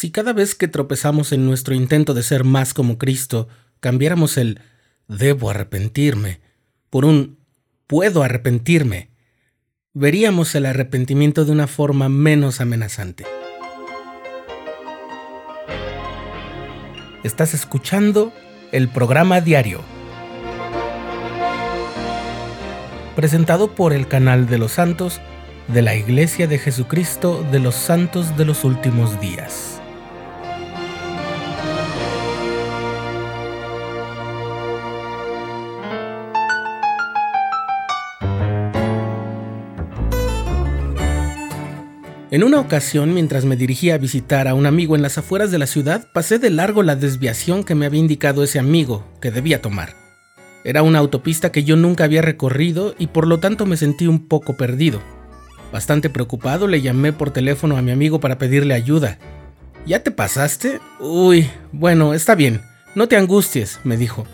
Si cada vez que tropezamos en nuestro intento de ser más como Cristo, cambiáramos el debo arrepentirme por un puedo arrepentirme, veríamos el arrepentimiento de una forma menos amenazante. Estás escuchando el programa diario, presentado por el canal de los santos de la Iglesia de Jesucristo de los Santos de los Últimos Días. En una ocasión, mientras me dirigía a visitar a un amigo en las afueras de la ciudad, pasé de largo la desviación que me había indicado ese amigo que debía tomar. Era una autopista que yo nunca había recorrido y por lo tanto me sentí un poco perdido. Bastante preocupado le llamé por teléfono a mi amigo para pedirle ayuda. ¿Ya te pasaste? Uy, bueno, está bien. No te angusties, me dijo.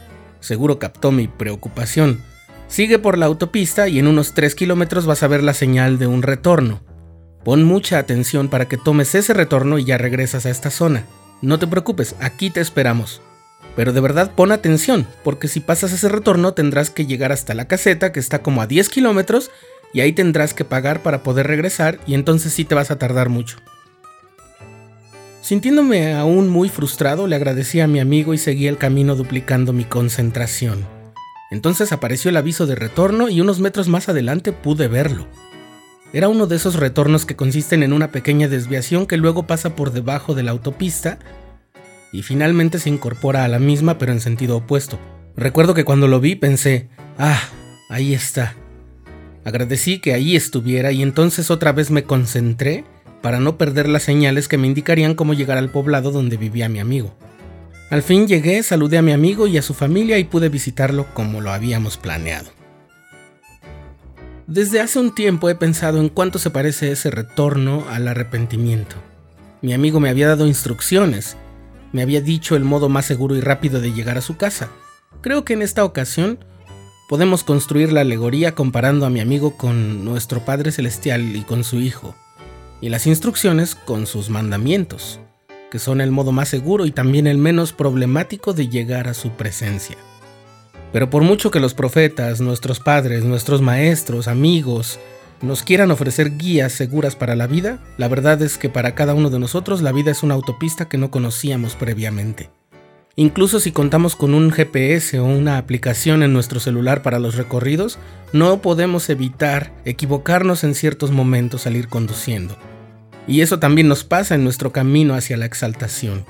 Seguro captó mi preocupación. Sigue por la autopista y en unos 3 kilómetros vas a ver la señal de un retorno. Pon mucha atención para que tomes ese retorno y ya regresas a esta zona. No te preocupes, aquí te esperamos. Pero de verdad pon atención, porque si pasas ese retorno tendrás que llegar hasta la caseta que está como a 10 kilómetros y ahí tendrás que pagar para poder regresar y entonces sí te vas a tardar mucho. Sintiéndome aún muy frustrado, le agradecí a mi amigo y seguí el camino duplicando mi concentración. Entonces apareció el aviso de retorno y unos metros más adelante pude verlo. Era uno de esos retornos que consisten en una pequeña desviación que luego pasa por debajo de la autopista y finalmente se incorpora a la misma pero en sentido opuesto. Recuerdo que cuando lo vi pensé, ah, ahí está. Agradecí que ahí estuviera y entonces otra vez me concentré para no perder las señales que me indicarían cómo llegar al poblado donde vivía mi amigo. Al fin llegué, saludé a mi amigo y a su familia y pude visitarlo como lo habíamos planeado. Desde hace un tiempo he pensado en cuánto se parece ese retorno al arrepentimiento. Mi amigo me había dado instrucciones, me había dicho el modo más seguro y rápido de llegar a su casa. Creo que en esta ocasión podemos construir la alegoría comparando a mi amigo con nuestro Padre Celestial y con su Hijo, y las instrucciones con sus mandamientos, que son el modo más seguro y también el menos problemático de llegar a su presencia. Pero por mucho que los profetas, nuestros padres, nuestros maestros, amigos, nos quieran ofrecer guías seguras para la vida, la verdad es que para cada uno de nosotros la vida es una autopista que no conocíamos previamente. Incluso si contamos con un GPS o una aplicación en nuestro celular para los recorridos, no podemos evitar equivocarnos en ciertos momentos al ir conduciendo. Y eso también nos pasa en nuestro camino hacia la exaltación.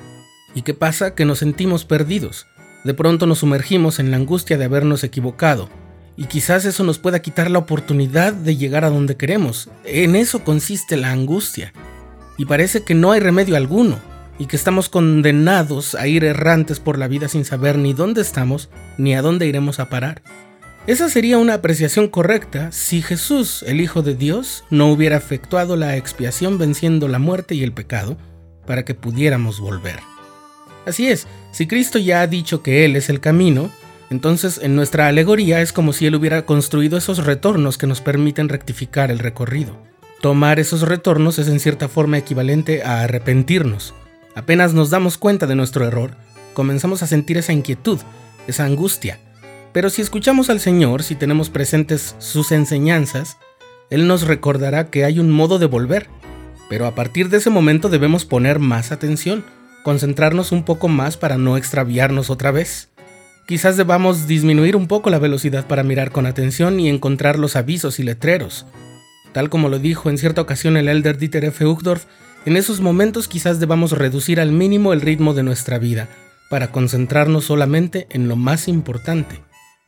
¿Y qué pasa? Que nos sentimos perdidos de pronto nos sumergimos en la angustia de habernos equivocado, y quizás eso nos pueda quitar la oportunidad de llegar a donde queremos. En eso consiste la angustia. Y parece que no hay remedio alguno, y que estamos condenados a ir errantes por la vida sin saber ni dónde estamos ni a dónde iremos a parar. Esa sería una apreciación correcta si Jesús, el Hijo de Dios, no hubiera efectuado la expiación venciendo la muerte y el pecado para que pudiéramos volver. Así es, si Cristo ya ha dicho que Él es el camino, entonces en nuestra alegoría es como si Él hubiera construido esos retornos que nos permiten rectificar el recorrido. Tomar esos retornos es en cierta forma equivalente a arrepentirnos. Apenas nos damos cuenta de nuestro error, comenzamos a sentir esa inquietud, esa angustia. Pero si escuchamos al Señor, si tenemos presentes sus enseñanzas, Él nos recordará que hay un modo de volver. Pero a partir de ese momento debemos poner más atención concentrarnos un poco más para no extraviarnos otra vez. Quizás debamos disminuir un poco la velocidad para mirar con atención y encontrar los avisos y letreros. Tal como lo dijo en cierta ocasión el elder Dieter F. Uchtdorf, en esos momentos quizás debamos reducir al mínimo el ritmo de nuestra vida para concentrarnos solamente en lo más importante,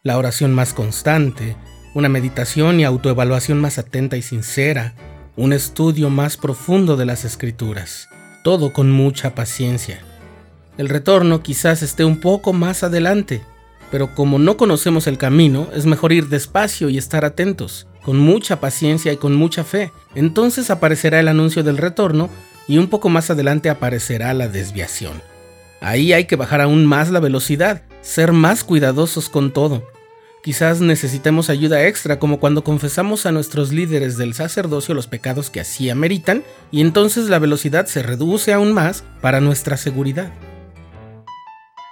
la oración más constante, una meditación y autoevaluación más atenta y sincera, un estudio más profundo de las escrituras todo con mucha paciencia. El retorno quizás esté un poco más adelante, pero como no conocemos el camino, es mejor ir despacio y estar atentos, con mucha paciencia y con mucha fe. Entonces aparecerá el anuncio del retorno y un poco más adelante aparecerá la desviación. Ahí hay que bajar aún más la velocidad, ser más cuidadosos con todo. Quizás necesitemos ayuda extra, como cuando confesamos a nuestros líderes del sacerdocio los pecados que así ameritan, y entonces la velocidad se reduce aún más para nuestra seguridad.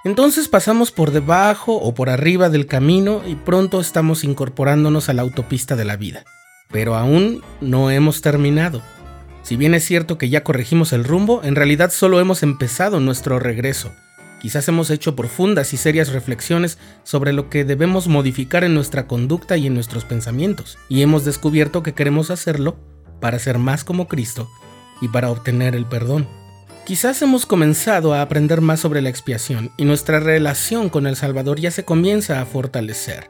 Entonces pasamos por debajo o por arriba del camino y pronto estamos incorporándonos a la autopista de la vida. Pero aún no hemos terminado. Si bien es cierto que ya corregimos el rumbo, en realidad solo hemos empezado nuestro regreso. Quizás hemos hecho profundas y serias reflexiones sobre lo que debemos modificar en nuestra conducta y en nuestros pensamientos, y hemos descubierto que queremos hacerlo para ser más como Cristo y para obtener el perdón. Quizás hemos comenzado a aprender más sobre la expiación y nuestra relación con el Salvador ya se comienza a fortalecer.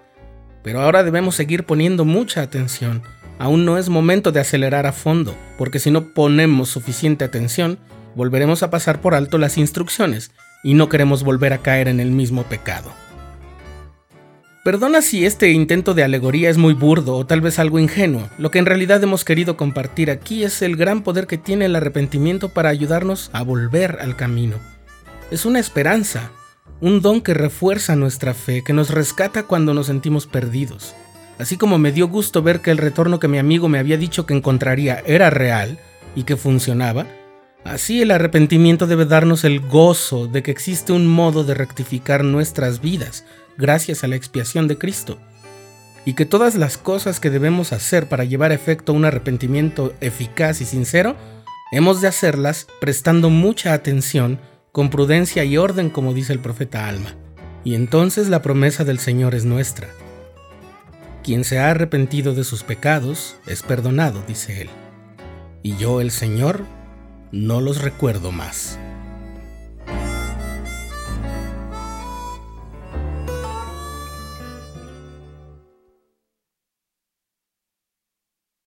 Pero ahora debemos seguir poniendo mucha atención. Aún no es momento de acelerar a fondo, porque si no ponemos suficiente atención, volveremos a pasar por alto las instrucciones y no queremos volver a caer en el mismo pecado. Perdona si este intento de alegoría es muy burdo o tal vez algo ingenuo. Lo que en realidad hemos querido compartir aquí es el gran poder que tiene el arrepentimiento para ayudarnos a volver al camino. Es una esperanza, un don que refuerza nuestra fe, que nos rescata cuando nos sentimos perdidos. Así como me dio gusto ver que el retorno que mi amigo me había dicho que encontraría era real y que funcionaba, así el arrepentimiento debe darnos el gozo de que existe un modo de rectificar nuestras vidas gracias a la expiación de Cristo, y que todas las cosas que debemos hacer para llevar a efecto un arrepentimiento eficaz y sincero, hemos de hacerlas prestando mucha atención, con prudencia y orden, como dice el profeta Alma. Y entonces la promesa del Señor es nuestra. Quien se ha arrepentido de sus pecados es perdonado, dice él. Y yo, el Señor, no los recuerdo más.